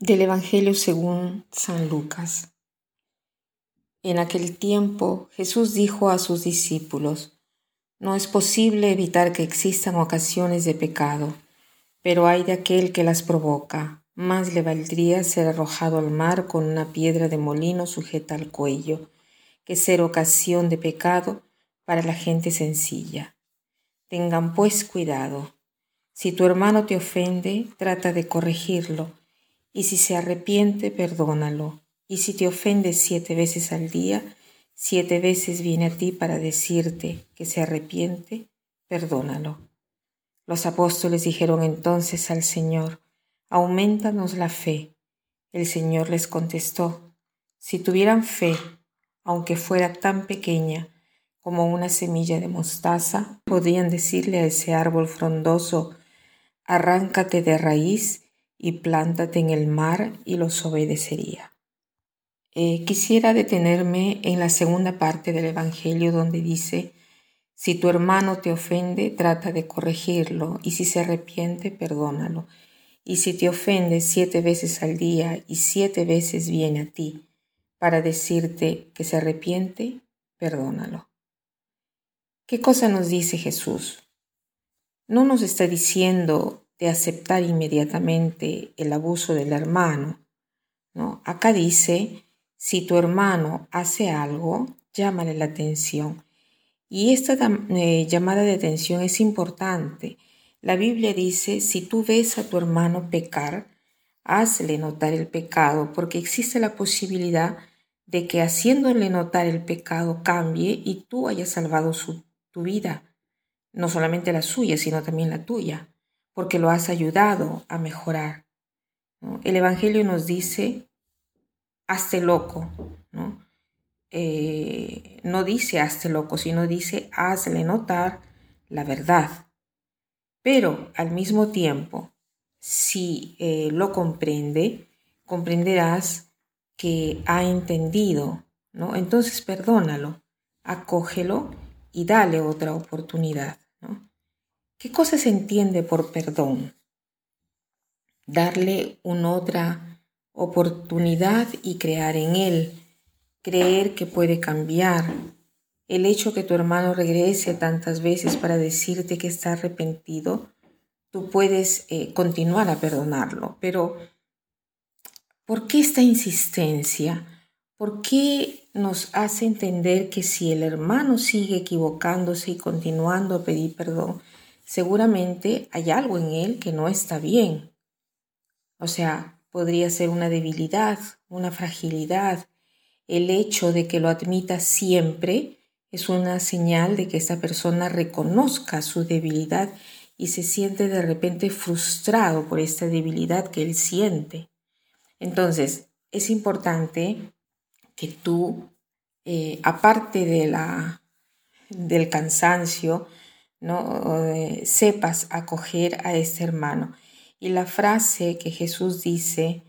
Del Evangelio según San Lucas. En aquel tiempo Jesús dijo a sus discípulos, No es posible evitar que existan ocasiones de pecado, pero hay de aquel que las provoca. Más le valdría ser arrojado al mar con una piedra de molino sujeta al cuello, que ser ocasión de pecado para la gente sencilla. Tengan pues cuidado. Si tu hermano te ofende, trata de corregirlo y si se arrepiente, perdónalo. Y si te ofende siete veces al día, siete veces viene a ti para decirte que se arrepiente, perdónalo. Los apóstoles dijeron entonces al Señor, aumentanos la fe. El Señor les contestó, si tuvieran fe, aunque fuera tan pequeña como una semilla de mostaza, podrían decirle a ese árbol frondoso, arráncate de raíz y plántate en el mar y los obedecería. Eh, quisiera detenerme en la segunda parte del Evangelio donde dice, si tu hermano te ofende, trata de corregirlo, y si se arrepiente, perdónalo. Y si te ofende siete veces al día y siete veces viene a ti para decirte que se arrepiente, perdónalo. ¿Qué cosa nos dice Jesús? No nos está diciendo de aceptar inmediatamente el abuso del hermano. ¿no? Acá dice, si tu hermano hace algo, llámale la atención. Y esta eh, llamada de atención es importante. La Biblia dice, si tú ves a tu hermano pecar, hazle notar el pecado, porque existe la posibilidad de que haciéndole notar el pecado cambie y tú hayas salvado su, tu vida, no solamente la suya, sino también la tuya porque lo has ayudado a mejorar. El Evangelio nos dice, hazte loco, ¿no? Eh, no dice hazte loco, sino dice hazle notar la verdad. Pero al mismo tiempo, si eh, lo comprende, comprenderás que ha entendido, ¿no? Entonces perdónalo, acógelo y dale otra oportunidad. ¿Qué cosa se entiende por perdón? Darle una otra oportunidad y crear en él, creer que puede cambiar. El hecho que tu hermano regrese tantas veces para decirte que está arrepentido, tú puedes eh, continuar a perdonarlo, pero ¿por qué esta insistencia? ¿Por qué nos hace entender que si el hermano sigue equivocándose y continuando a pedir perdón, seguramente hay algo en él que no está bien. O sea, podría ser una debilidad, una fragilidad. El hecho de que lo admita siempre es una señal de que esta persona reconozca su debilidad y se siente de repente frustrado por esta debilidad que él siente. Entonces, es importante que tú, eh, aparte de la, del cansancio, ¿no? Eh, sepas acoger a este hermano. Y la frase que Jesús dice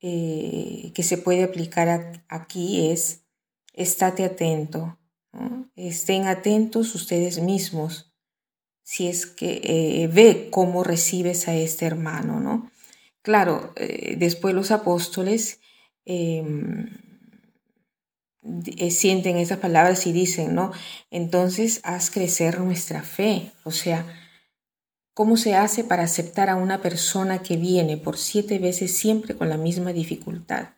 eh, que se puede aplicar aquí es, estate atento, estén atentos ustedes mismos, si es que eh, ve cómo recibes a este hermano, ¿no? Claro, después los apóstoles em, eh, sienten esas palabras y dicen, ¿no? Entonces haz crecer nuestra fe. O sea, ¿cómo se hace para aceptar a una persona que viene por siete veces siempre con la misma dificultad?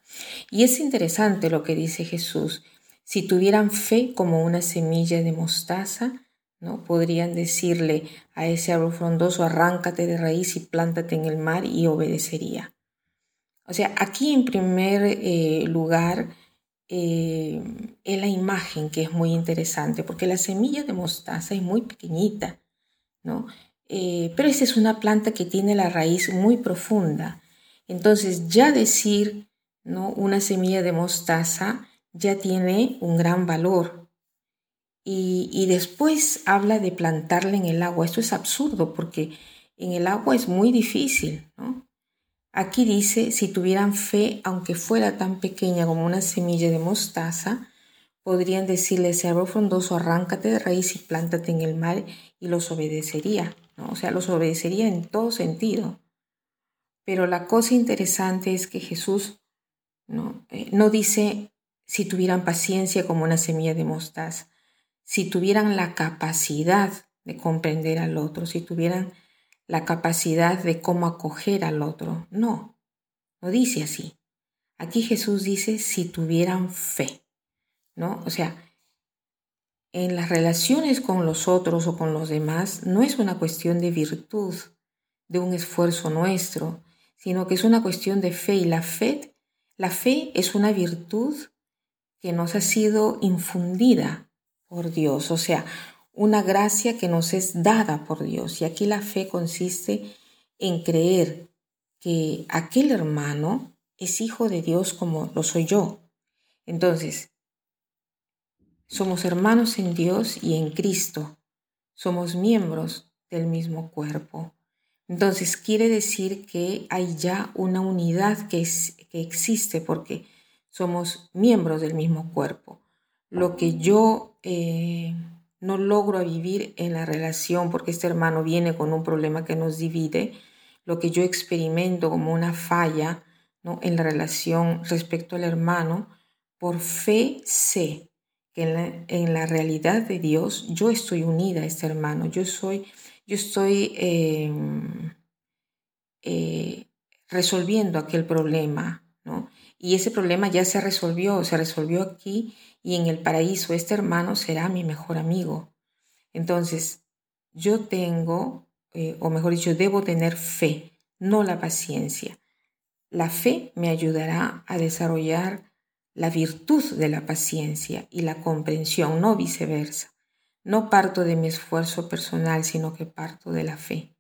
Y es interesante lo que dice Jesús. Si tuvieran fe como una semilla de mostaza, ¿no? Podrían decirle a ese árbol frondoso, arráncate de raíz y plántate en el mar y obedecería. O sea, aquí en primer eh, lugar, eh, es la imagen que es muy interesante, porque la semilla de mostaza es muy pequeñita, ¿no? Eh, pero esa es una planta que tiene la raíz muy profunda. Entonces, ya decir, ¿no? Una semilla de mostaza ya tiene un gran valor. Y, y después habla de plantarla en el agua. Esto es absurdo porque en el agua es muy difícil. Aquí dice, si tuvieran fe, aunque fuera tan pequeña como una semilla de mostaza, podrían decirle ese frondoso, arráncate de raíz y plántate en el mar y los obedecería. ¿no? O sea, los obedecería en todo sentido. Pero la cosa interesante es que Jesús no, eh, no dice si tuvieran paciencia como una semilla de mostaza, si tuvieran la capacidad de comprender al otro, si tuvieran la capacidad de cómo acoger al otro. No, no dice así. Aquí Jesús dice si tuvieran fe, ¿no? O sea, en las relaciones con los otros o con los demás no es una cuestión de virtud, de un esfuerzo nuestro, sino que es una cuestión de fe y la fe, la fe es una virtud que nos ha sido infundida por Dios, o sea, una gracia que nos es dada por Dios. Y aquí la fe consiste en creer que aquel hermano es hijo de Dios como lo soy yo. Entonces, somos hermanos en Dios y en Cristo. Somos miembros del mismo cuerpo. Entonces quiere decir que hay ya una unidad que, que existe porque somos miembros del mismo cuerpo. Lo que yo eh, no logro vivir en la relación porque este hermano viene con un problema que nos divide, lo que yo experimento como una falla ¿no? en la relación respecto al hermano, por fe sé que en la, realidad de Dios yo estoy unida a este hermano, yo, soy, yo estoy em, eh, resolviendo aquel problema, ¿no? Y ese problema ya se resolvió, se resolvió aquí y en el paraíso este hermano será mi mejor amigo. Entonces, yo tengo, eh, o mejor dicho, debo tener fe, no la paciencia. La fe me ayudará a desarrollar la virtud de la paciencia y la comprensión, no viceversa. No parto de mi esfuerzo personal, sino que parto de la fe.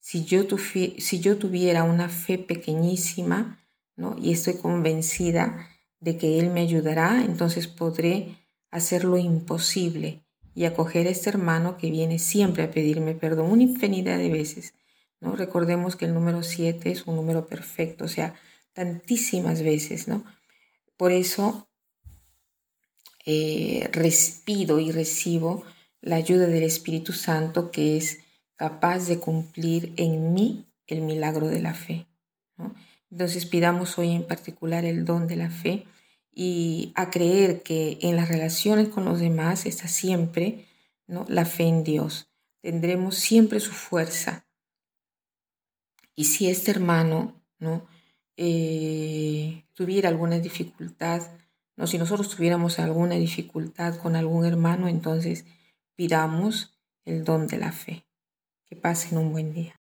Si yo, si yo tuviera una fe pequeñísima, ¿no? y estoy convencida de que Él me ayudará, entonces podré hacer lo imposible y acoger a este hermano que viene siempre a pedirme perdón una infinidad de veces. ¿no? Recordemos que el número 7 es un número perfecto, o sea, tantísimas veces, ¿no? Por eso eh, respido y recibo la ayuda del Espíritu Santo que es capaz de cumplir en mí el milagro de la fe. Entonces pidamos hoy en particular el don de la fe y a creer que en las relaciones con los demás está siempre ¿no? la fe en Dios. Tendremos siempre su fuerza. Y si este hermano ¿no? Eh, tuviera alguna dificultad, no, si nosotros tuviéramos alguna dificultad con algún hermano, entonces pidamos el don de la fe. Que pasen un buen día.